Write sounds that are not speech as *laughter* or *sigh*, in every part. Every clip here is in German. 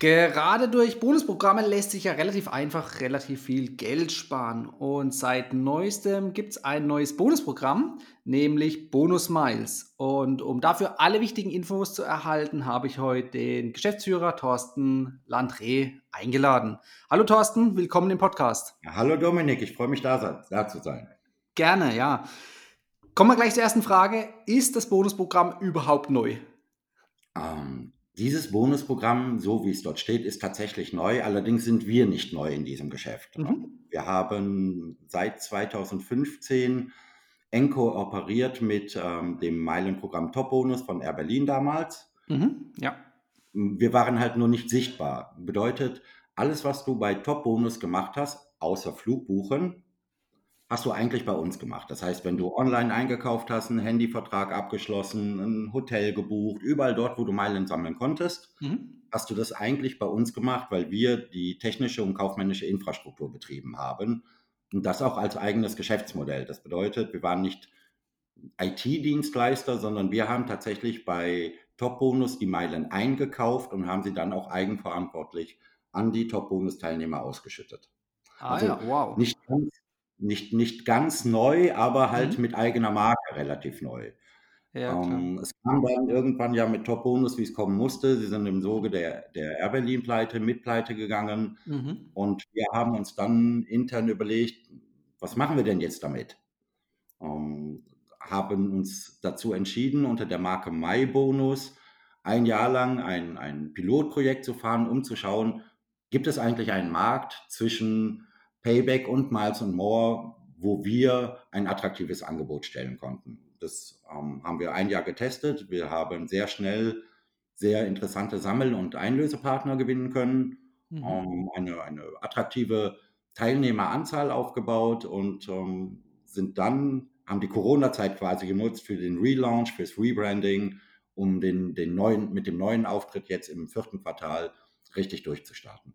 Gerade durch Bonusprogramme lässt sich ja relativ einfach relativ viel Geld sparen. Und seit neuestem gibt es ein neues Bonusprogramm, nämlich Bonus Miles. Und um dafür alle wichtigen Infos zu erhalten, habe ich heute den Geschäftsführer Thorsten Landré eingeladen. Hallo Thorsten, willkommen im Podcast. Ja, hallo Dominik, ich freue mich da, da zu sein. Gerne, ja. Kommen wir gleich zur ersten Frage. Ist das Bonusprogramm überhaupt neu? Ähm, dieses Bonusprogramm, so wie es dort steht, ist tatsächlich neu. Allerdings sind wir nicht neu in diesem Geschäft. Mhm. Wir haben seit 2015 eng kooperiert mit ähm, dem Meilenprogramm Top Bonus von Air Berlin damals. Mhm. Ja. Wir waren halt nur nicht sichtbar. Bedeutet, alles, was du bei Top Bonus gemacht hast, außer Flugbuchen, hast du eigentlich bei uns gemacht. Das heißt, wenn du online eingekauft hast, einen Handyvertrag abgeschlossen, ein Hotel gebucht, überall dort, wo du Meilen sammeln konntest, mhm. hast du das eigentlich bei uns gemacht, weil wir die technische und kaufmännische Infrastruktur betrieben haben. Und das auch als eigenes Geschäftsmodell. Das bedeutet, wir waren nicht IT-Dienstleister, sondern wir haben tatsächlich bei Top-Bonus die Meilen eingekauft und haben sie dann auch eigenverantwortlich an die Top-Bonus-Teilnehmer ausgeschüttet. Ah also ja, wow. Nicht ganz nicht, nicht ganz neu, aber halt mhm. mit eigener Marke relativ neu. Ja, ähm, es kam dann irgendwann ja mit Top Bonus, wie es kommen musste. Sie sind im Soge der, der Air Berlin-Pleite mit Pleite gegangen. Mhm. Und wir haben uns dann intern überlegt, was machen wir denn jetzt damit? Ähm, haben uns dazu entschieden, unter der Marke Mai Bonus ein Jahr lang ein, ein Pilotprojekt zu fahren, um zu schauen, gibt es eigentlich einen Markt zwischen Payback und Miles and More, wo wir ein attraktives Angebot stellen konnten. Das ähm, haben wir ein Jahr getestet. Wir haben sehr schnell sehr interessante Sammel- und Einlösepartner gewinnen können, mhm. ähm, eine, eine, attraktive Teilnehmeranzahl aufgebaut und ähm, sind dann, haben die Corona-Zeit quasi genutzt für den Relaunch, fürs Rebranding, um den, den neuen, mit dem neuen Auftritt jetzt im vierten Quartal richtig durchzustarten.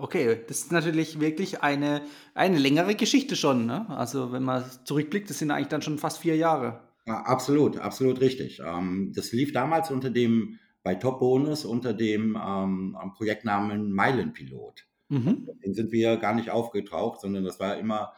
Okay, das ist natürlich wirklich eine, eine längere Geschichte schon. Ne? Also wenn man zurückblickt, das sind eigentlich dann schon fast vier Jahre. Ja, absolut, absolut richtig. Ähm, das lief damals unter dem, bei Top Bonus unter dem ähm, Projektnamen Meilenpilot. Mhm. Den sind wir gar nicht aufgetaucht, sondern das war immer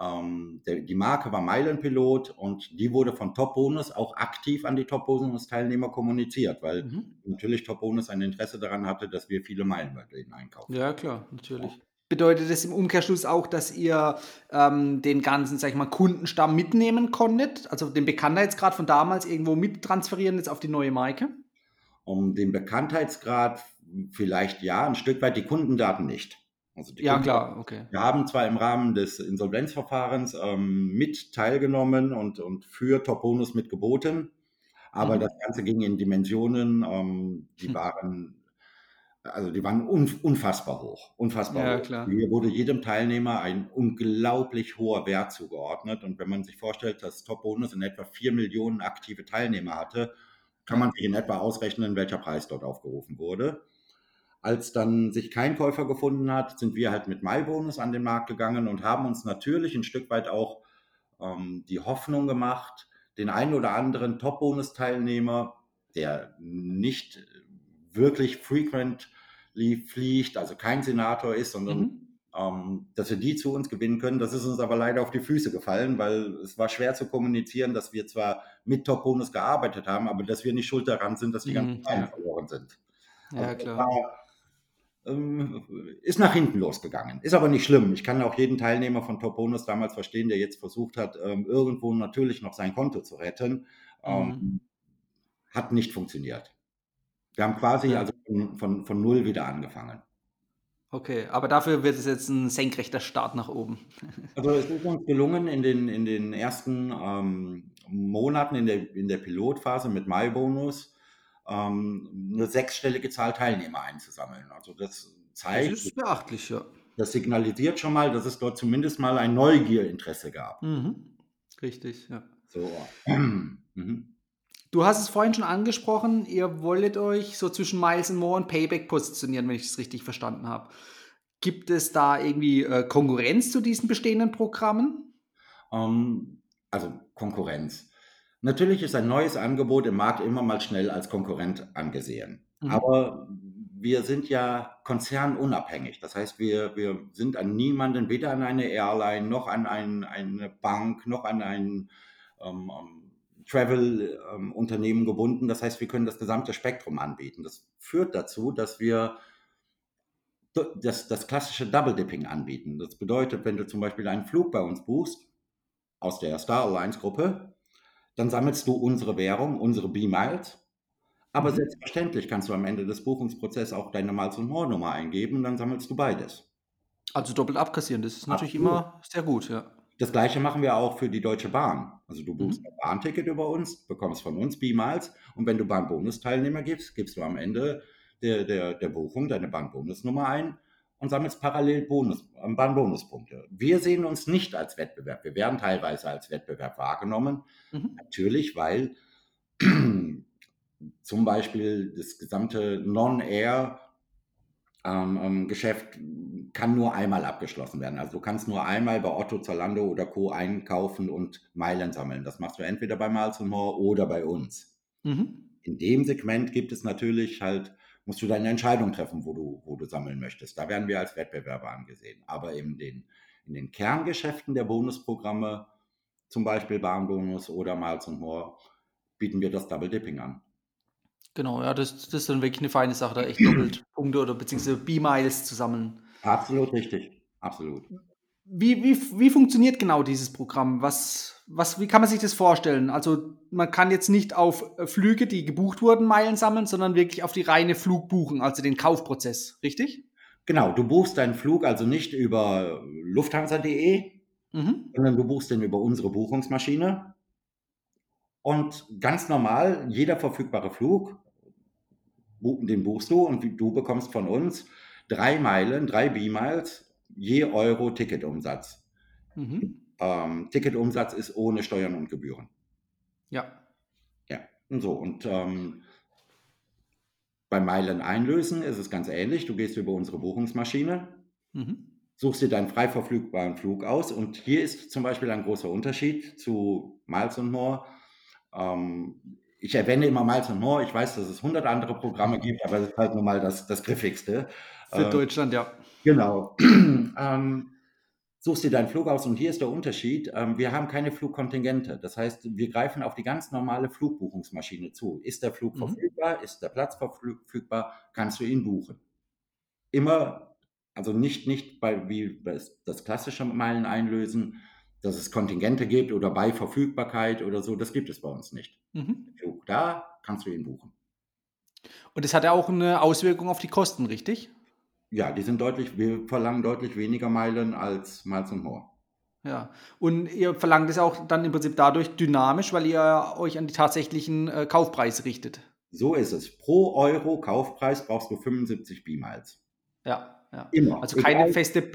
ähm, der, die Marke war Meilenpilot und die wurde von Top Bonus auch aktiv an die Top Bonus Teilnehmer kommuniziert, weil mhm. natürlich Top Bonus ein Interesse daran hatte, dass wir viele Meilen bei denen einkaufen. Ja, klar, natürlich. Ja. Bedeutet das im Umkehrschluss auch, dass ihr ähm, den ganzen, sag ich mal, Kundenstamm mitnehmen konntet? Also den Bekanntheitsgrad von damals irgendwo mittransferieren jetzt auf die neue Marke? Um den Bekanntheitsgrad vielleicht ja, ein Stück weit die Kundendaten nicht. Also ja, klar, okay. Wir haben zwar im Rahmen des Insolvenzverfahrens ähm, mit teilgenommen und, und für Top-Bonus mit geboten, aber mhm. das Ganze ging in Dimensionen, ähm, die hm. waren, also die waren unfassbar hoch. Unfassbar ja, hoch. Klar. Hier wurde jedem Teilnehmer ein unglaublich hoher Wert zugeordnet. Und wenn man sich vorstellt, dass Top-Bonus in etwa 4 Millionen aktive Teilnehmer hatte, kann man sich in etwa ausrechnen, welcher Preis dort aufgerufen wurde. Als dann sich kein Käufer gefunden hat, sind wir halt mit MyBonus an den Markt gegangen und haben uns natürlich ein Stück weit auch ähm, die Hoffnung gemacht, den einen oder anderen Top-Bonus-Teilnehmer, der nicht wirklich frequently fliegt, also kein Senator ist, sondern mhm. ähm, dass wir die zu uns gewinnen können. Das ist uns aber leider auf die Füße gefallen, weil es war schwer zu kommunizieren, dass wir zwar mit Top-Bonus gearbeitet haben, aber dass wir nicht schuld daran sind, dass die ganzen mhm, verloren sind. Ja, also klar ist nach hinten losgegangen. Ist aber nicht schlimm. Ich kann auch jeden Teilnehmer von Top Bonus damals verstehen, der jetzt versucht hat, ähm, irgendwo natürlich noch sein Konto zu retten. Ähm, mhm. Hat nicht funktioniert. Wir haben quasi also von, von, von null wieder angefangen. Okay, aber dafür wird es jetzt ein senkrechter Start nach oben. *laughs* Also es ist uns gelungen, in den, in den ersten ähm, Monaten in der, in der Pilotphase mit MyBonus ähm, eine sechsstellige Zahl Teilnehmer einzusammeln. Also das zeigt. Das ist beachtlich, ja. Das signalisiert schon mal, dass es dort zumindest mal ein Neugierinteresse gab. Mhm. Richtig, ja. So. *clears throat* mhm. Du hast es vorhin schon angesprochen, ihr wolltet euch so zwischen Miles and More und Payback positionieren, wenn ich es richtig verstanden habe. Gibt es da irgendwie äh, Konkurrenz zu diesen bestehenden Programmen? Um, ähm, also Konkurrenz. Natürlich ist ein neues Angebot im Markt immer mal schnell als Konkurrent angesehen. Mhm. Aber wir sind ja konzernunabhängig. Das heißt, wir, wir sind an niemanden, weder an eine Airline, noch an ein, eine Bank, noch an ein ähm, ähm Travel-Unternehmen ähm, gebunden. Das heißt, wir können das gesamte Spektrum anbieten. Das führt dazu, dass wir das, das klassische Double Dipping anbieten. Das bedeutet, wenn du zum Beispiel einen Flug bei uns buchst, aus der Star Alliance Gruppe, dann sammelst du unsere Währung, unsere B-Miles. Aber mhm. selbstverständlich kannst du am Ende des Buchungsprozesses auch deine Miles und More Nummer eingeben, dann sammelst du beides. Also doppelt abkassieren, das ist natürlich Absolut. immer sehr gut, ja. Das gleiche machen wir auch für die Deutsche Bahn. Also du buchst mhm. ein Bahnticket über uns, bekommst von uns B-Miles und wenn du Bahnbonusteilnehmer gibst, gibst du am Ende der, der, der Buchung deine Bahnbonusnummer ein und sammelst parallel Bonus, Bahnbonuspunkte. Wir sehen uns nicht als Wettbewerb. Wir werden teilweise als Wettbewerb wahrgenommen. Mhm. Natürlich, weil *clears throat* zum Beispiel das gesamte Non-Air ähm, ähm, kann nur einmal abgeschlossen werden. Also du kannst nur einmal bei Otto, Zalando oder Co. einkaufen und Meilen sammeln. Das machst du entweder bei Miles More oder bei uns. Mhm. In dem Segment gibt es natürlich halt, musst du deine Entscheidung treffen, wo du, wo du sammeln möchtest. Da werden wir als Wettbewerber angesehen. Aber in den, in den Kerngeschäften der Bonusprogramme, zum Beispiel Bahnbonus oder Miles More, bieten wir das Double Dipping an. Genau, ja, das, das ist dann wirklich eine feine Sache, da echt doppelt Punkte oder beziehungsweise B-Miles zu sammeln. Absolut richtig, absolut. Wie, wie, wie funktioniert genau dieses Programm? Was, was, wie kann man sich das vorstellen? Also man kann jetzt nicht auf Flüge, die gebucht wurden, Meilen sammeln, sondern wirklich auf die reine Flugbuchen, also den Kaufprozess, richtig? Genau, du buchst deinen Flug also nicht über lufthansa.de, mhm. sondern du buchst den über unsere Buchungsmaschine. Und ganz normal, jeder verfügbare Flug den buchst du und du bekommst von uns drei Meilen, drei B-Miles, je Euro Ticketumsatz. Mhm. Ähm, Ticketumsatz ist ohne Steuern und Gebühren. Ja. Ja, und so. Und ähm, beim Meilen einlösen ist es ganz ähnlich. Du gehst über unsere Buchungsmaschine, mhm. suchst dir deinen frei verfügbaren Flug aus. Und hier ist zum Beispiel ein großer Unterschied zu Miles und More. Ähm, ich erwähne immer Miles and More. Ich weiß, dass es 100 andere Programme gibt, aber das ist halt nun mal das, das griffigste. Für äh, Deutschland, ja. Genau. *clears throat* ähm, suchst dir deinen Flug aus und hier ist der Unterschied. Ähm, wir haben keine Flugkontingente. Das heißt, wir greifen auf die ganz normale Flugbuchungsmaschine zu. Ist der Flug mhm. verfügbar? Ist der Platz verfügbar? Kannst du ihn buchen. Immer, also nicht, nicht bei, wie das, das klassische Meilen einlösen, dass es Kontingente gibt oder bei Verfügbarkeit oder so, das gibt es bei uns nicht. Mhm. Da kannst du ihn buchen. Und das hat ja auch eine Auswirkung auf die Kosten, richtig? Ja, die sind deutlich, wir verlangen deutlich weniger Meilen als Miles und More. Ja, und ihr verlangt es auch dann im Prinzip dadurch dynamisch, weil ihr euch an die tatsächlichen äh, Kaufpreise richtet. So ist es. Pro Euro Kaufpreis brauchst du 75 B-Miles. Ja, ja. Immer. Also keine Egal. feste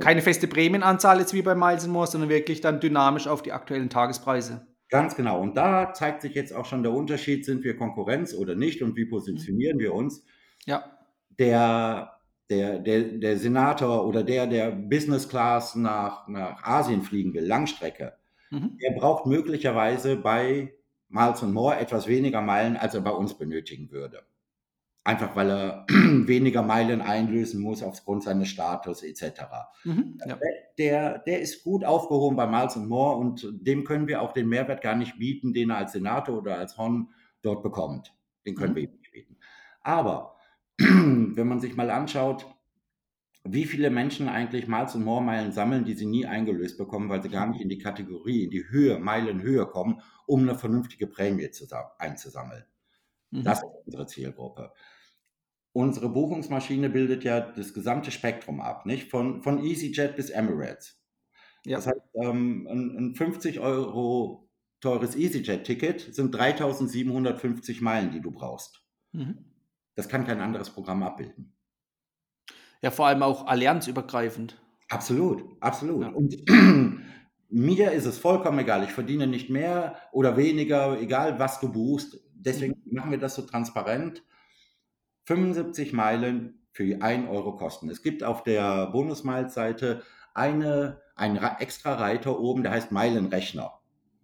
keine feste Prämienanzahl jetzt wie bei Miles More, sondern wirklich dann dynamisch auf die aktuellen Tagespreise. Ganz genau. Und da zeigt sich jetzt auch schon der Unterschied, sind wir Konkurrenz oder nicht und wie positionieren wir uns. Ja. Der, der, der, der Senator oder der, der Business Class nach, nach Asien fliegen will, Langstrecke, mhm. der braucht möglicherweise bei Miles More etwas weniger Meilen, als er bei uns benötigen würde. Einfach weil er *clears throat* weniger Meilen einlösen muss aufgrund seines Status etc. Mhm, ja. der, der ist gut aufgehoben bei Miles More und dem können wir auch den Mehrwert gar nicht bieten, den er als Senator oder als Hon dort bekommt. Den können mhm. wir ihm nicht bieten. Aber *clears throat* wenn man sich mal anschaut, wie viele Menschen eigentlich Miles More Meilen sammeln, die sie nie eingelöst bekommen, weil sie gar nicht in die Kategorie, in die Höhe, Meilenhöhe kommen, um eine vernünftige Prämie einzusammeln. Mhm. Das ist unsere Zielgruppe. Unsere Buchungsmaschine bildet ja das gesamte Spektrum ab, nicht? Von, von EasyJet bis Emirates. Ja. Das heißt, ähm, ein, ein 50 Euro teures EasyJet-Ticket sind 3750 Meilen, die du brauchst. Mhm. Das kann kein anderes Programm abbilden. Ja, vor allem auch allianzübergreifend. Absolut, absolut. Ja. Und *clears throat* mir ist es vollkommen egal. Ich verdiene nicht mehr oder weniger, egal was du buchst. Deswegen mhm. machen wir das so transparent. 75 Meilen für 1 Euro kosten. Es gibt auf der Bonus-Miles-Seite eine, einen extra Reiter oben, der heißt Meilenrechner.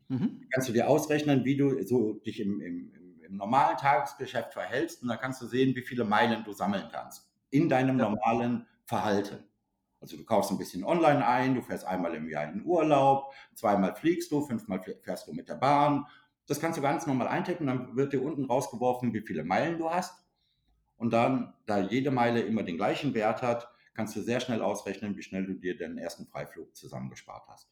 Mhm. Kannst du dir ausrechnen, wie du so dich im, im, im, normalen Tagesgeschäft verhältst und dann kannst du sehen, wie viele Meilen du sammeln kannst in deinem ja. normalen Verhalten. Also du kaufst ein bisschen online ein, du fährst einmal im Jahr in Urlaub, zweimal fliegst du, fünfmal fährst du mit der Bahn. Das kannst du ganz normal eintippen, dann wird dir unten rausgeworfen, wie viele Meilen du hast. Und dann, da jede Meile immer den gleichen Wert hat, kannst du sehr schnell ausrechnen, wie schnell du dir den ersten Freiflug zusammengespart hast.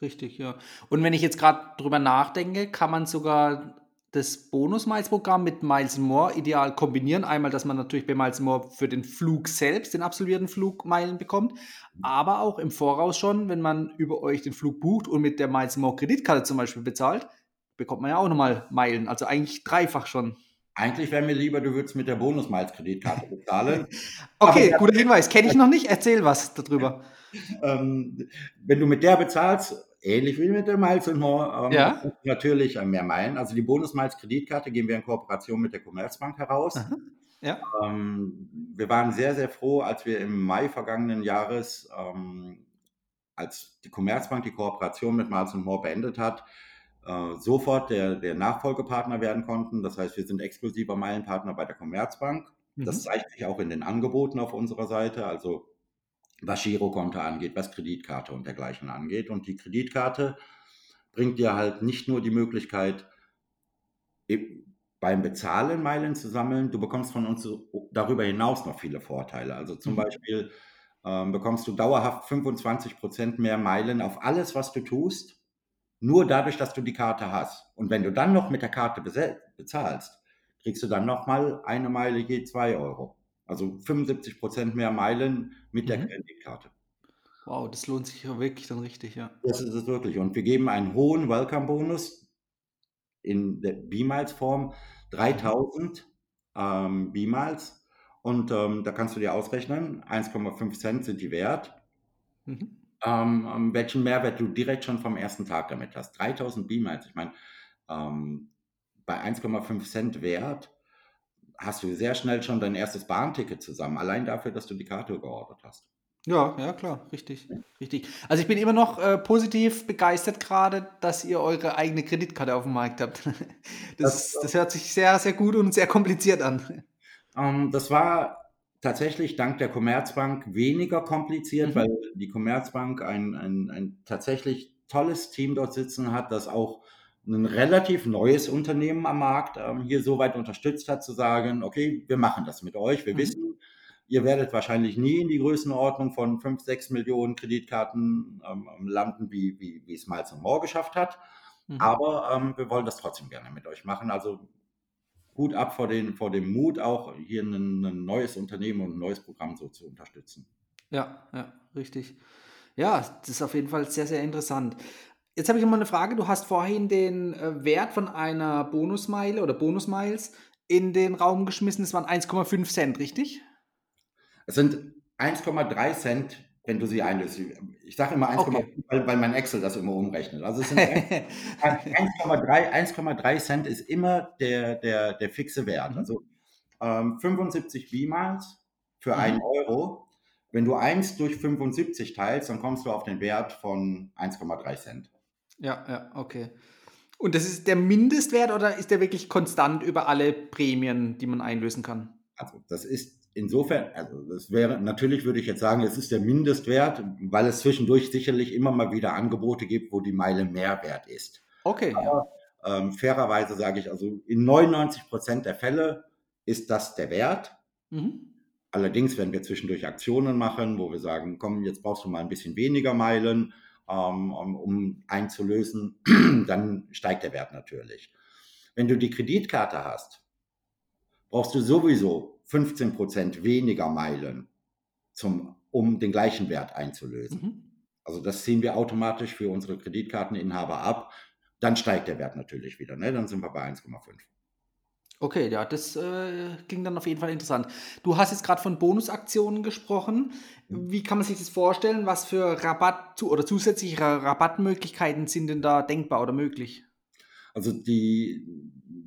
Richtig, ja. Und wenn ich jetzt gerade drüber nachdenke, kann man sogar das Bonus-Miles-Programm mit Miles More ideal kombinieren. Einmal, dass man natürlich bei Miles More für den Flug selbst, den absolvierten Flug, Meilen bekommt, aber auch im Voraus schon, wenn man über euch den Flug bucht und mit der Miles More Kreditkarte zum Beispiel bezahlt, bekommt man ja auch nochmal Meilen. Also eigentlich dreifach schon. Eigentlich wäre mir lieber, du würdest mit der Bonus-Miles-Kreditkarte bezahlen. *laughs* okay, guter Hinweis. Kenne ich noch nicht. Erzähl was darüber. ähm, wenn du mit der bezahlst, ähnlich wie mit der Miles More, ähm, ja. natürlich mehr Meilen. Also die Bonus Miles Kreditkarte geben wir in Kooperation mit der Commerzbank heraus. Ja. Ähm, wir waren sehr, sehr froh, als wir im Mai vergangenen Jahres, ähm, als die Commerzbank die Kooperation mit Miles More beendet hat, äh, sofort der, der Nachfolgepartner werden konnten. Das heißt, wir sind exklusiver Meilenpartner bei der Commerzbank. Mhm. Das zeigt sich auch in den Angeboten auf unserer Seite. Also was Girokonto angeht, was Kreditkarte und dergleichen angeht. Und die Kreditkarte bringt dir halt nicht nur die Möglichkeit, beim Bezahlen Meilen zu sammeln, du bekommst von uns darüber hinaus noch viele Vorteile. Also zum mhm. Beispiel ähm, bekommst du dauerhaft 25 Prozent mehr Meilen auf alles, was du tust, nur dadurch, dass du die Karte hast. Und wenn du dann noch mit der Karte bezahlst, kriegst du dann nochmal eine Meile je zwei Euro. Also 75 Prozent mehr Meilen mit der mhm. Kreditkarte. Wow, das lohnt sich ja wirklich dann richtig, ja. Das ist es wirklich. Und wir geben einen hohen Welcome-Bonus in der B-Miles-Form, 3000 ähm, B-Miles. Und ähm, da kannst du dir ausrechnen, 1,5 Cent sind die wert. Mhm. Ähm, ähm, welchen Mehrwert du direkt schon vom ersten Tag damit hast. 3000 B-Miles, ich meine, ähm, bei 1,5 Cent Wert hast du sehr schnell schon dein erstes Bahnticket zusammen, allein dafür, dass du die Karte geordert hast. Ja, ja, klar, richtig, richtig. Also ich bin immer noch äh, positiv begeistert gerade, dass ihr eure eigene Kreditkarte auf dem Markt habt. *laughs* Das, das, das hört sich sehr, sehr gut und sehr kompliziert an. Ähm, das war tatsächlich dank der Commerzbank weniger kompliziert, mhm. weil die Commerzbank ein, ein, ein tatsächlich tolles Team dort sitzen hat, das auch ein relativ neues Unternehmen am Markt ähm, hier so weit unterstützt hat, zu sagen, okay, wir machen das mit euch. Wir mhm. wissen, ihr werdet wahrscheinlich nie in die Größenordnung von 5, 6 Millionen Kreditkarten ähm, landen, wie, wie, wie es Miles More geschafft hat. Mhm. Aber ähm, wir wollen das trotzdem gerne mit euch machen. Also gut ab vor, den, vor dem Mut, auch hier ein, ein neues Unternehmen und ein neues Programm so zu unterstützen. Ja, ja, richtig. Ja, das ist auf jeden Fall sehr, sehr interessant. Jetzt habe ich noch mal eine Frage. Du hast vorhin den äh, Wert von einer Bonusmeile oder Bonusmiles in den Raum geschmissen. Das waren 1,5 Cent, richtig? Es sind 1,3 Cent, wenn du sie einlöst. Ich sage immer 1,5, okay. weil, weil, mein Excel das immer umrechnet. Also es sind *laughs* 1,3 Cent ist immer der, der, der fixe Wert. Mhm. Also ähm, 75 B-Miles für mhm. 1 Euro. Wenn du 1 durch 75 teilst, dann kommst du auf den Wert von 1,3 Cent. Ja, ja, okay. Und das ist der Mindestwert oder ist der wirklich konstant über alle Prämien, die man einlösen kann? Also das ist insofern, also das wäre, natürlich würde ich jetzt sagen, es ist der Mindestwert, weil es zwischendurch sicherlich immer mal wieder Angebote gibt, wo die Meile mehr wert ist. Okay. Aber ähm, fairerweise sage ich, also in 99 Prozent der Fälle ist das der Wert. Mhm. Allerdings, wenn wir zwischendurch Aktionen machen, wo wir sagen, komm, jetzt brauchst du mal ein bisschen weniger Meilen, ähm, um einzulösen, *clears throat* dann steigt der Wert natürlich. Wenn du die Kreditkarte hast, brauchst du sowieso 15 Prozent weniger Meilen, zum, um den gleichen Wert einzulösen. Mhm. Also das ziehen wir automatisch für unsere Kreditkarteninhaber ab. Dann steigt der Wert natürlich wieder. Ne? Dann sind wir bei 1,5. Okay, ja, das äh, klingt dann auf jeden Fall interessant. Du hast jetzt gerade von Bonusaktionen gesprochen. Mhm. Wie kann man sich das vorstellen? Was für Rabatt zu- oder zusätzliche Rabattmöglichkeiten sind denn da denkbar oder möglich? Also die,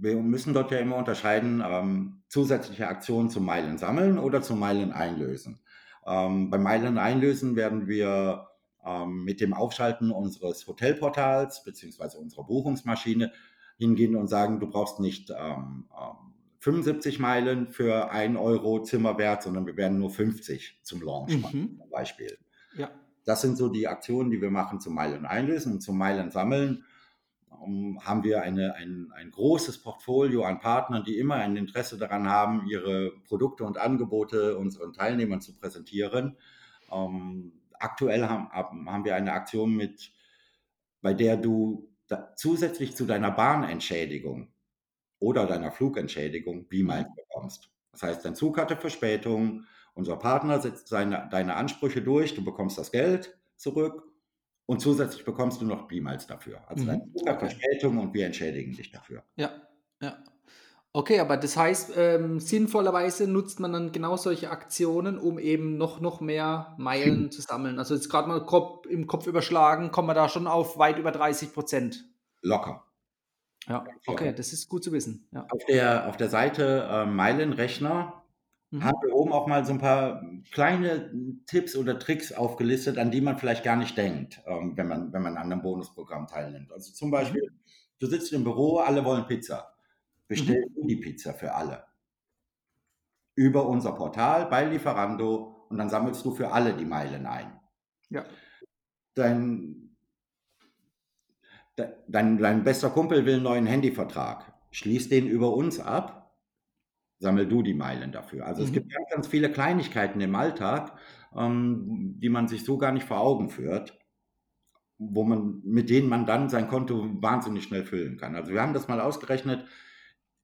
wir müssen dort ja immer unterscheiden, ähm, zusätzliche Aktionen zum Meilen sammeln oder zum Meilen einlösen. Ähm, beim Meilen einlösen werden wir ähm, mit dem Aufschalten unseres Hotelportals beziehungsweise unserer Buchungsmaschine hingehen und sagen, du brauchst nicht ähm, 75 ähm, Meilen für 1 Euro Zimmerwert, sondern wir werden nur 50 zum Launch machen, mhm. zum Beispiel. Ja. Das sind so die Aktionen, die wir machen zum Meilen einlösen und zum Meilen sammeln. Haben wir eine, ein, ein großes Portfolio an Partnern, die immer ein Interesse daran haben, ihre Produkte und Angebote unseren Teilnehmern zu präsentieren. Ähm, aktuell haben, haben wir eine Aktion mit, bei der du da, zusätzlich zu deiner Bahnentschädigung oder deiner Flugentschädigung B-Miles mhm. bekommst. Das heißt, dein Zug hatte Verspätung, unser Partner setzt seine, deine Ansprüche durch, du bekommst das Geld zurück und zusätzlich bekommst du noch B-Miles dafür. Also mhm. hat Verspätung und wir entschädigen dich dafür. Ja, ja. Okay, aber das heißt, ähm, sinnvollerweise nutzt man dann genau solche Aktionen, um eben noch, noch mehr Meilen *clears throat* zu sammeln. Also jetzt gerade mal Kopf, im Kopf überschlagen, kommen wir da schon auf weit über 30 Prozent. Locker. Ja, okay, das ist gut zu wissen. Ja. Auf, der, auf der Seite äh, Meilenrechner mhm. haben wir oben auch mal so ein paar kleine Tipps oder Tricks aufgelistet, an die man vielleicht gar nicht denkt, ähm, wenn, man, wenn man an einem Bonusprogramm teilnimmt. Also zum Beispiel, mhm. du sitzt im Büro, alle wollen Pizza bestell mhm. du die Pizza für alle. Über unser Portal bei Lieferando und dann sammelst du für alle die Meilen ein. Ja. Dein, dein, dein bester Kumpel will einen neuen Handyvertrag. Schließ den über uns ab, sammel du die Meilen dafür. Also mhm. es gibt ganz, ganz viele Kleinigkeiten im Alltag, ähm, die man sich so gar nicht vor Augen führt wo man, mit denen man dann sein Konto wahnsinnig schnell füllen kann. Also wir haben das mal ausgerechnet,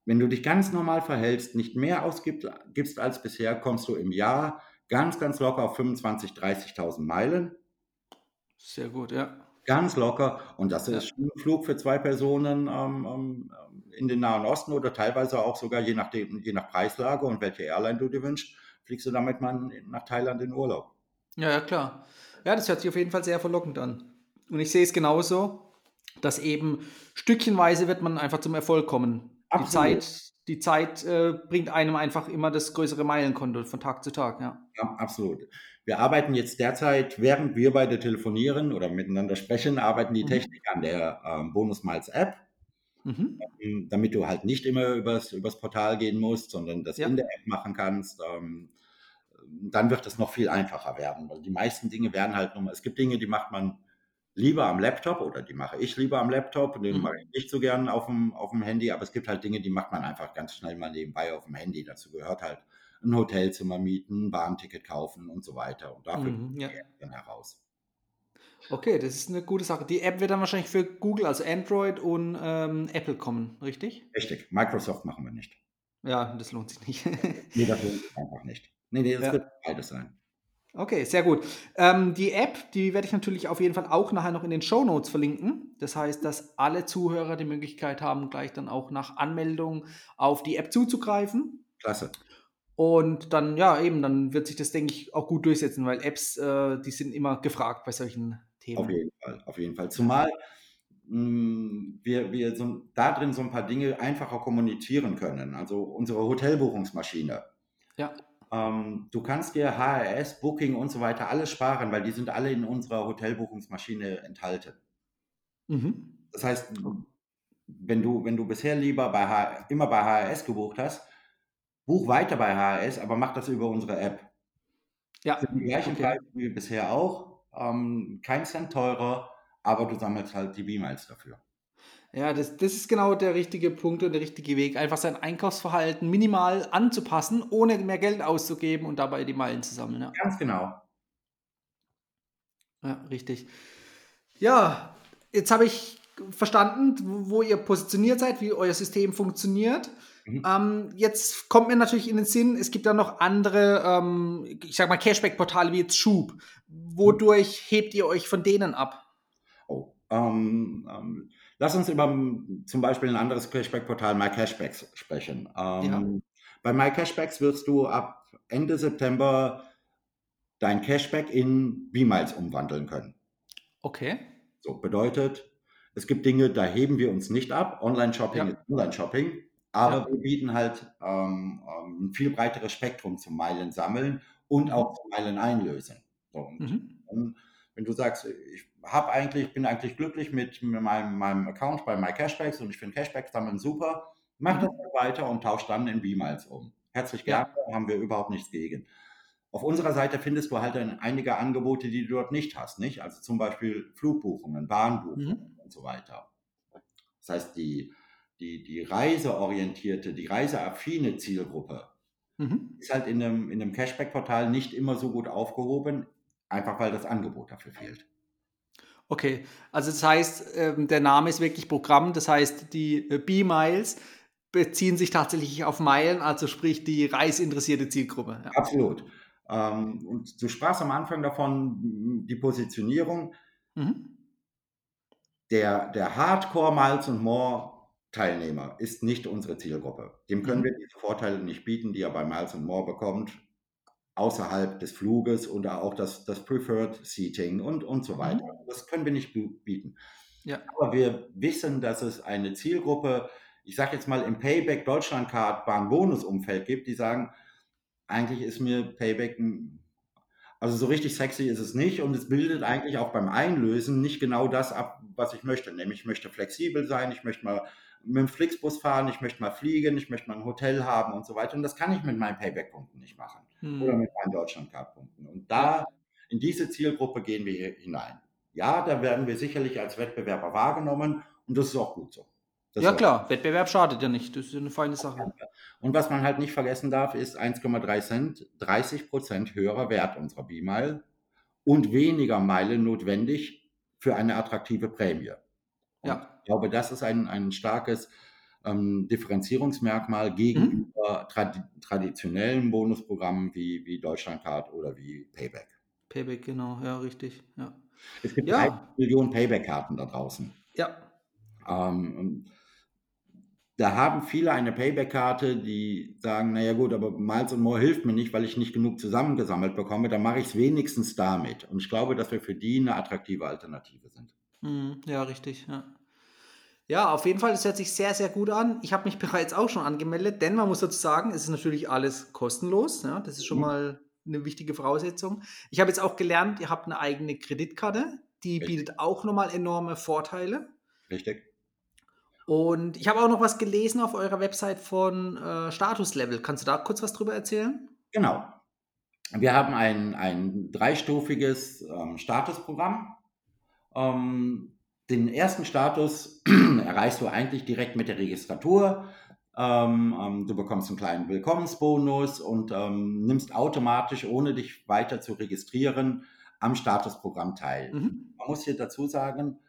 wenn du dich ganz normal verhältst, nicht mehr ausgibst als bisher, kommst du im Jahr ganz, ganz locker auf 25.000, 30.000 Meilen. Sehr gut, ja. Ganz locker. Und das ist ein Flug für zwei Personen ähm, ähm, in den Nahen Osten oder teilweise auch sogar je, nachdem, je nach Preislage und welche Airline du dir wünschst, fliegst du damit mal nach Thailand in Urlaub. Ja, ja, klar. Ja, das hört sich auf jeden Fall sehr verlockend an. Und ich sehe es genauso, dass eben stückchenweise wird man einfach zum Erfolg kommen. Die Zeit, die Zeit äh, bringt einem einfach immer das größere Meilenkonto von Tag zu Tag, ja. Ja, absolut. Wir arbeiten jetzt derzeit, während wir beide telefonieren oder miteinander sprechen, arbeiten die mhm. Techniker an der ähm, Bonus Miles App, mhm. ähm, damit du halt nicht immer übers, übers Portal gehen musst, sondern das ja. in der App machen kannst. Ähm, dann wird es noch viel einfacher werden, weil die meisten Dinge werden halt nochmal, es gibt Dinge, die macht man lieber am Laptop oder die mache ich lieber am Laptop, den mhm. mache ich nicht so gern auf dem, auf dem Handy, aber es gibt halt Dinge, die macht man einfach ganz schnell mal nebenbei auf dem Handy. Dazu gehört halt ein Hotelzimmer mieten, ein Bahnticket kaufen und so weiter. Und dafür mhm, ja. dann heraus. Okay, das ist eine gute Sache. Die App wird dann wahrscheinlich für Google, also Android und ähm, Apple kommen, richtig? Richtig. Microsoft machen wir nicht. Ja, das lohnt sich nicht. *laughs* nee, das lohnt sich einfach nicht. Nee, nee, das ja. wird beides sein. Okay, sehr gut. Ähm, die App, die werde ich natürlich auf jeden Fall auch nachher noch in den Show Notes verlinken. Das heißt, dass alle Zuhörer die Möglichkeit haben, gleich dann auch nach Anmeldung auf die App zuzugreifen. Klasse. Und dann, ja, eben, dann wird sich das, denke ich, auch gut durchsetzen, weil Apps, äh, die sind immer gefragt bei solchen Themen. Auf jeden Fall, auf jeden Fall. Zumal mh, mm, wir, wir so, da drin so ein paar Dinge einfacher kommunizieren können. Also unsere Hotelbuchungsmaschine. Ja ähm, du kannst dir HRS, Booking und so weiter alles sparen, weil die sind alle in unserer Hotelbuchungsmaschine enthalten. Mhm. Das heißt, wenn du, wenn du bisher lieber bei H immer bei HRS gebucht hast, buch weiter bei HRS, aber mach das über unsere App. Ja. Für die gleichen okay. Preise wie bisher auch. Ähm, kein Cent teurer, aber du sammelst halt die B-Miles dafür. Ja, das, das ist genau der richtige Punkt und der richtige Weg. Einfach sein Einkaufsverhalten minimal anzupassen, ohne mehr Geld auszugeben und dabei die Meilen zu sammeln. Ja. Ganz genau. Ja, richtig. Ja, jetzt habe ich verstanden, wo ihr positioniert seid, wie euer System funktioniert. Mhm. Ähm, jetzt kommt mir natürlich in den Sinn, es gibt da noch andere, ähm, ich sag mal, Cashback-Portale wie jetzt Schub. Wodurch hebt ihr euch von denen ab? Oh, ähm, ähm Lass uns über zum Beispiel ein anderes Cashback-Portal MyCashbacks sprechen. Ähm, ja. Bei MyCashbacks wirst du ab Ende September dein Cashback in B-Miles umwandeln können. Okay. So bedeutet, es gibt Dinge, da heben wir uns nicht ab. Online-Shopping ja. ist Online-Shopping, aber ja. wir bieten halt ähm, ähm, ein viel breiteres Spektrum zum Meilen sammeln und mhm. auch zum Meilen einlösen. So, mhm. wenn du sagst, ich habe eigentlich, bin eigentlich glücklich mit meinem, meinem Account bei MyCashbacks und ich finde Cashbacks sammeln super, mach mhm. das weiter und tausch dann in B-Miles um. Herzlich gerne, ja. haben wir überhaupt nichts gegen. Auf unserer Seite findest du halt dann einige Angebote, die du dort nicht hast, nicht? Also zum Beispiel Flugbuchungen, Bahnbuchungen mhm. und so weiter. Das heißt, die, die, die reiseorientierte, die reiseaffine Zielgruppe mhm. ist halt in einem, in einem Cashback-Portal nicht immer so gut aufgehoben, einfach weil das Angebot dafür fehlt. Okay, also das heißt, ähm, der Name ist wirklich Programm, das heißt, die äh, B-Miles beziehen sich tatsächlich auf Meilen, also sprich die reisinteressierte Zielgruppe. Ja. Absolut. Ähm, und du sprachst am Anfang davon, die Positionierung. Mhm. Der, der Hardcore Miles und More Teilnehmer ist nicht unsere Zielgruppe. Dem können mhm. wir diese Vorteile nicht bieten, die er bei Miles and More bekommt, außerhalb des Fluges oder auch das, das Preferred Seating und, und so weiter. Mhm. Das können wir nicht bieten. Ja. Aber wir wissen, dass es eine Zielgruppe, ich sage jetzt mal im Payback Deutschlandcard Bahn-Bonus-Umfeld gibt, die sagen, eigentlich ist mir Payback ein also so richtig sexy ist es nicht und es bildet eigentlich auch beim Einlösen nicht genau das ab, was ich möchte. Nämlich ich möchte flexibel sein, ich möchte mal mit dem Flixbus fahren, ich möchte mal fliegen, ich möchte mal ein Hotel haben und so weiter. Und das kann ich mit meinen Payback-Punkten nicht machen hm. oder mit meinen Deutschlandcard-Punkten. Und da in diese Zielgruppe gehen wir hier hinein. Ja, da werden wir sicherlich als Wettbewerber wahrgenommen und das ist auch gut so. Das ja klar, Wettbewerb schadet ja nicht, das ist eine feine Sache. Und was man halt nicht vergessen darf, ist 1,3 Cent, 30 Prozent höherer Wert unserer B-Mile und weniger Meilen notwendig für eine attraktive Prämie. Und ja. Ich glaube, das ist ein, ein starkes ähm, Differenzierungsmerkmal gegenüber mhm. trad traditionellen Bonusprogrammen wie, wie Deutschlandcard oder wie Payback. Payback, genau, ja, richtig. Ja. Es gibt ja. Millionen Payback-Karten da draußen. Ja. Ähm, da haben viele eine Payback-Karte, die sagen, naja gut, aber Miles und More hilft mir nicht, weil ich nicht genug zusammengesammelt bekomme, dann mache ich es wenigstens damit. Und ich glaube, dass wir für die eine attraktive Alternative sind. Mhm, ja, richtig, ja. Ja, auf jeden Fall, das hört sich sehr, sehr gut an. Ich habe mich *laughs* bereits auch schon angemeldet, denn man muss dazu sagen, es ist natürlich alles kostenlos. Ja, das ist schon mhm. mal eine wichtige Voraussetzung. Ich habe jetzt auch gelernt, ihr habt eine eigene Kreditkarte, die Richtig. bietet auch nochmal enorme Vorteile. Richtig. Und ich habe auch noch was gelesen auf eurer Website von äh, Statuslevel. Kannst du da kurz was drüber erzählen? Genau. Wir haben ein, ein dreistufiges ähm, Statusprogramm. Ähm, den ersten Status *clears throat* erreichst du eigentlich direkt mit der Registratur. Ähm, ähm, du bekommst einen kleinen Willkommensbonus und ähm, nimmst automatisch, ohne dich weiter zu registrieren, am Statusprogramm teil. Mhm. Man muss hier dazu sagen,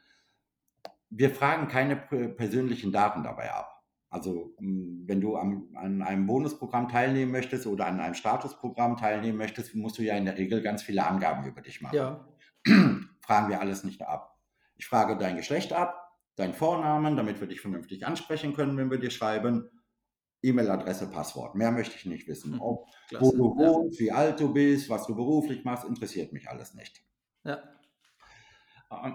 wir fragen keine persönlichen Daten dabei ab. Also wenn du am, an einem Bonusprogramm teilnehmen möchtest oder an einem Statusprogramm teilnehmen möchtest, musst du ja in der Regel ganz viele Angaben über dich machen. Ja. *clears throat* Fragen wir alles nicht ab. Ich frage dein Geschlecht ab, deinen Vornamen, damit wir dich vernünftig ansprechen können, wenn wir dir schreiben. E-Mail-Adresse, Passwort. Mehr möchte ich nicht wissen. Mhm, Ob, wo du wohnst, wie alt du bist, was du beruflich machst, interessiert mich alles nicht. Ja.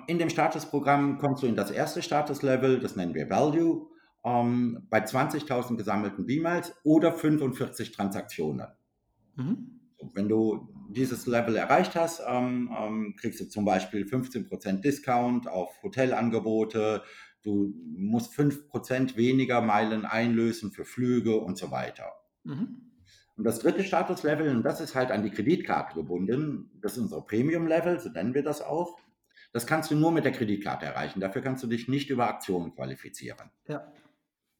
In dem Statusprogramm kommst du in das erste Statuslevel, das nennen wir Value, ähm, bei 20.000 gesammelten B-Miles oder 45 Transaktionen. Mhm. Wenn du dieses Level erreicht hast, ähm, ähm, kriegst du zum Beispiel 15% Discount auf Hotelangebote, du musst 5% weniger Meilen einlösen für Flüge und so weiter. Mhm. Und das dritte Statuslevel, und das ist halt an die Kreditkarte gebunden, das ist unser Premium-Level, so nennen wir das auch. Das kannst du nur mit der Kreditkarte erreichen. Dafür kannst du dich nicht über Aktionen qualifizieren. Ja.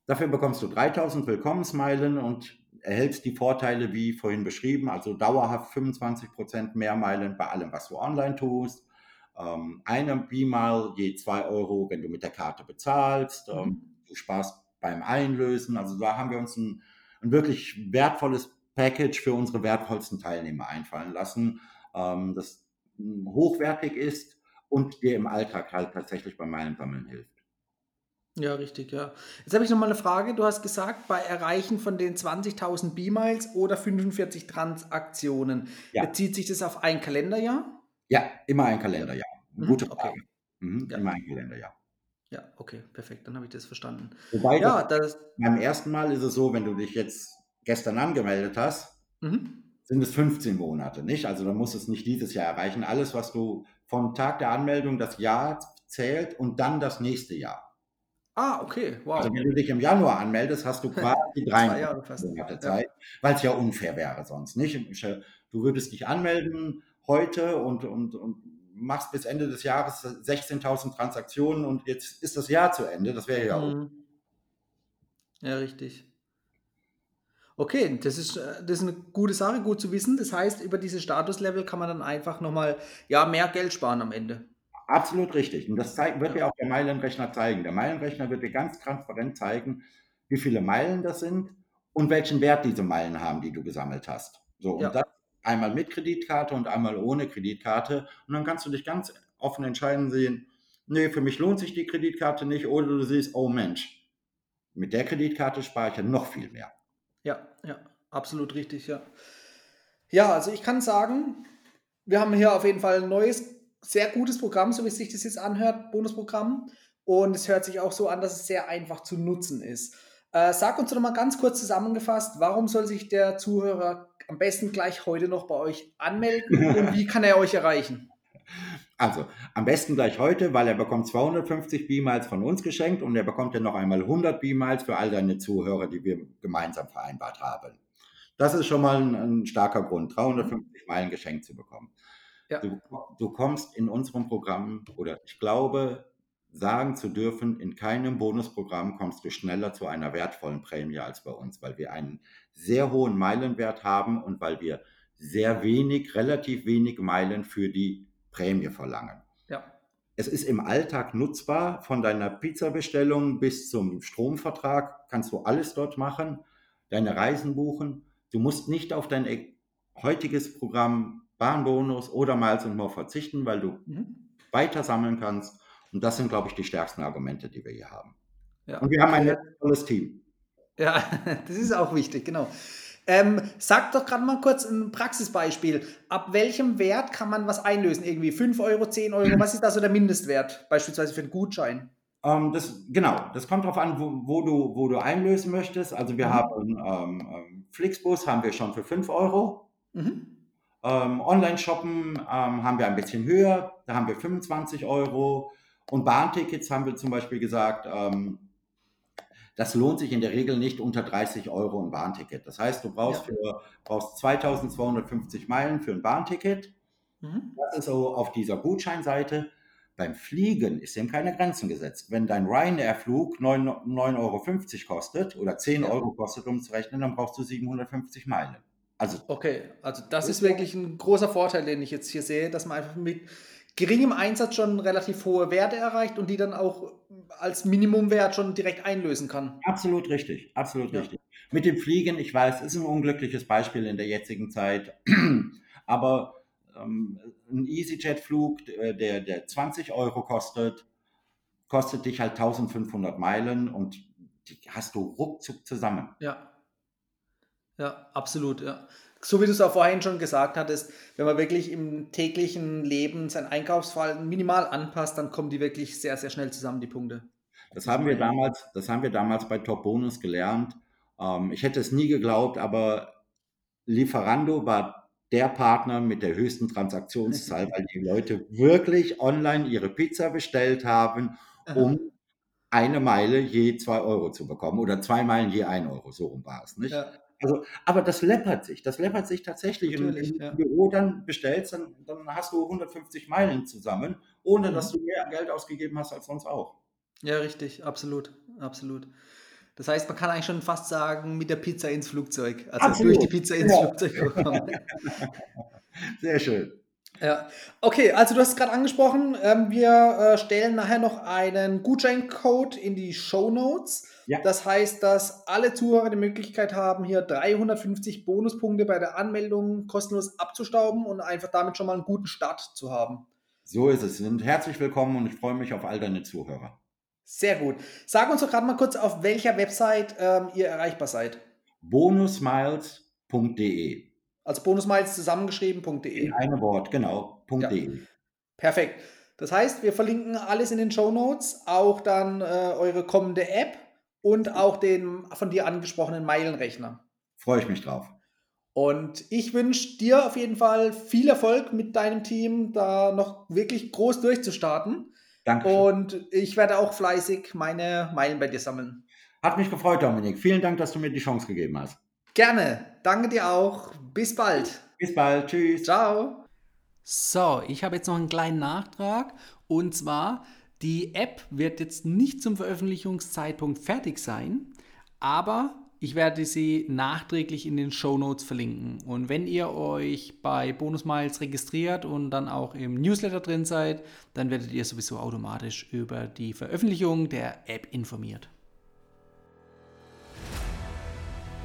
Dafür bekommst du 3000 Willkommensmeilen und erhältst die Vorteile wie vorhin beschrieben, also dauerhaft 25 Prozent mehr Meilen bei allem, was du online tust. Ähm, eine B-Mile je 2 Euro, wenn du mit der Karte bezahlst. Ähm, mhm. Du sparst beim Einlösen. Also da haben wir uns ein, ein, wirklich wertvolles Package für unsere wertvollsten Teilnehmer einfallen lassen, ähm, das hochwertig ist und dir im Alltag halt tatsächlich bei meinem Sammeln hilft. Ja, richtig, ja. Jetzt habe ich noch mal eine Frage. Du hast gesagt, bei Erreichen von den 20.000 B-Miles oder 45 Transaktionen, Ja, bezieht sich das auf ein Kalenderjahr? ja, immer ein Ja. Kalenderjahr. Mhm, Gute okay. Frage. Mhm, Ja. immer ein Kalenderjahr. Ja, okay, perfekt, dann habe ich das verstanden. Wobei Ja, das beim ersten Mal ist es so, wenn du dich jetzt gestern angemeldet hast, mhm. sind es 15 Monate, nicht? Also dann musst du es nicht dieses Jahr erreichen. Alles, was du vom Tag der Anmeldung das Jahr zählt und dann das nächste Jahr. Ah, okay, Also wow. wenn du dich im Januar anmeldest, hast du *laughs* quasi 2 3 Jahre fast. Monate Ja. Zeit, weil es ja unfair wäre sonst, nicht? Du würdest dich anmelden heute und, und, und machst bis Ende des Jahres 16.000 Transaktionen und jetzt ist das Jahr zu Ende. Das wäre ja Mhm. Ja, richtig. Okay, das ist, äh, das ist eine gute Sache, gut zu wissen. Das heißt, über diese Statuslevel kann man dann einfach noch mal, ja, mehr Geld sparen am Ende. Absolut richtig. Und das zeigt, wird Ja. dir auch der Meilenrechner zeigen. Der Meilenrechner wird dir ganz transparent zeigen, wie viele Meilen das sind und welchen Wert diese Meilen haben, die du gesammelt hast. So, und Ja. das einmal mit Kreditkarte und einmal ohne Kreditkarte. Und dann kannst du dich ganz offen entscheiden sehen, nee, für mich lohnt sich die Kreditkarte nicht. Oder du siehst, oh Mensch, mit der Kreditkarte spare ich ja noch viel mehr. Ja, ja, absolut richtig, ja. Ja, also ich kann sagen, wir haben hier auf jeden Fall ein neues, sehr gutes Programm, so wie sich das jetzt anhört, Bonusprogramm. Und es hört sich auch so an, dass es sehr einfach zu nutzen ist. Äh, sag uns doch mal ganz kurz zusammengefasst, warum soll sich der Zuhörer am besten gleich heute noch bei euch anmelden *laughs* und wie kann er euch erreichen? Also, am besten gleich heute, weil er bekommt 250 B-Miles von uns geschenkt und er bekommt dann noch einmal 100 B-Miles für all deine Zuhörer, die wir gemeinsam vereinbart haben. Das ist schon mal ein, ein starker Grund, 350 Meilen geschenkt zu bekommen. Ja, Du, du kommst in unserem Programm, oder ich glaube, sagen zu dürfen, in keinem Bonusprogramm kommst du schneller zu einer wertvollen Prämie als bei uns, weil wir einen sehr hohen Meilenwert haben und weil wir sehr wenig, relativ wenig Meilen für die Prämie verlangen. ja, Es ist im Alltag nutzbar, von deiner Pizzabestellung bis zum Stromvertrag kannst du alles dort machen, deine Reisen buchen. Du musst nicht auf dein e- heutiges Programm Bahnbonus oder Miles und More verzichten, weil du mhm. weiter sammeln kannst. Und das sind, glaube ich, die stärksten Argumente, die wir hier haben. ja. Und wir haben ein tolles Team. Ja, *laughs* das ist auch wichtig, genau. Ähm, sag doch gerade mal kurz ein Praxisbeispiel. Ab welchem Wert kann man was einlösen? Irgendwie 5 Euro, 10 Euro? *clears throat* Was ist da so der Mindestwert? Beispielsweise für einen Gutschein. Ähm, das, genau, das kommt darauf an, wo, wo, du, wo du einlösen möchtest. Also wir Mhm. haben ähm, ähm, Flixbus haben wir schon für 5 Euro. Mhm. Ähm, Online-Shoppen ähm, haben wir ein bisschen höher, da haben wir 25 Euro. Und Bahntickets haben wir zum Beispiel gesagt, ähm, das lohnt sich in der Regel nicht unter 30 Euro ein Bahnticket. Das heißt, du brauchst, Ja. für, brauchst 2250 Meilen für ein Bahnticket. Mhm. Das ist so auf dieser Gutscheinseite. Beim Fliegen ist dem keine Grenzen gesetzt. Wenn dein Ryanair-Flug 9,50 Euro kostet oder 10 Ja. Euro kostet, um zu rechnen, dann brauchst du 750 Meilen. Also Okay, also das ist wirklich ein großer Vorteil, den ich jetzt hier sehe, dass man einfach mit geringem Einsatz schon relativ hohe Werte erreicht und die dann auch als Minimumwert schon direkt einlösen kann. Absolut richtig, absolut Ja. richtig. Mit dem Fliegen, ich weiß, ist ein unglückliches Beispiel in der jetzigen Zeit, *clears throat* aber ähm, ein EasyJet-Flug, äh, der, der 20 Euro kostet, kostet dich halt 1500 Meilen und die hast du ruckzuck zusammen. Ja, ja, absolut, ja. So wie du es auch vorhin schon gesagt hattest, wenn man wirklich im täglichen Leben sein Einkaufsverhalten minimal anpasst, dann kommen die wirklich sehr, sehr schnell zusammen, die Punkte. Das haben wir damals, das haben wir damals bei Top Bonus gelernt. Ähm, ich hätte es nie geglaubt, aber Lieferando war der Partner mit der höchsten Transaktionszahl, weil die Leute wirklich online ihre Pizza bestellt haben, um eine Meile je zwei Euro zu bekommen oder zwei Meilen je ein Euro, so rum war es, nicht? Ja, Also, aber das läppert sich, das läppert sich tatsächlich. Natürlich, im ja. Büro dann bestellst, dann, dann hast du 150 Meilen zusammen, ohne dass Mhm. du mehr Geld ausgegeben hast als sonst auch. ja, richtig, absolut, absolut. Das heißt, man kann eigentlich schon fast sagen, mit der Pizza ins Flugzeug. Also Absolut, durch die Pizza ins ja. Flugzeug. *laughs* Sehr schön. Ja, okay, also du hast es gerade angesprochen, ähm, wir äh, stellen nachher noch einen Gutscheincode in die Show Notes. Ja. Das heißt, dass alle Zuhörer die Möglichkeit haben, hier 350 Bonuspunkte bei der Anmeldung kostenlos abzustauben und einfach damit schon mal einen guten Start zu haben. So ist es. Sind herzlich willkommen und ich freue mich auf all deine Zuhörer. Sehr gut. Sag uns doch gerade mal kurz, auf welcher Website ähm, ihr erreichbar seid. bonusmiles.de. Also bonusmiles zusammengeschrieben.de. In einem Wort, genau. Ja. Perfekt. Das heißt, wir verlinken alles in den Show Notes, auch dann äh, eure kommende App und auch den von dir angesprochenen Meilenrechner. Freue ich mich drauf. Und ich wünsche dir auf jeden Fall viel Erfolg mit deinem Team, da noch wirklich groß durchzustarten. Danke. Und ich werde auch fleißig meine Meilen bei dir sammeln. Hat mich gefreut, Dominik. Vielen Dank, dass du mir die Chance gegeben hast. Gerne. Danke dir auch. Bis bald. Bis bald. Tschüss. Ciao. So, ich habe jetzt noch einen kleinen Nachtrag. Und zwar, die App wird jetzt nicht zum Veröffentlichungszeitpunkt fertig sein, aber ich werde sie nachträglich in den Show Notes verlinken. Und wenn ihr euch bei Bonus Miles registriert und dann auch im Newsletter drin seid, dann werdet ihr sowieso automatisch über die Veröffentlichung der App informiert.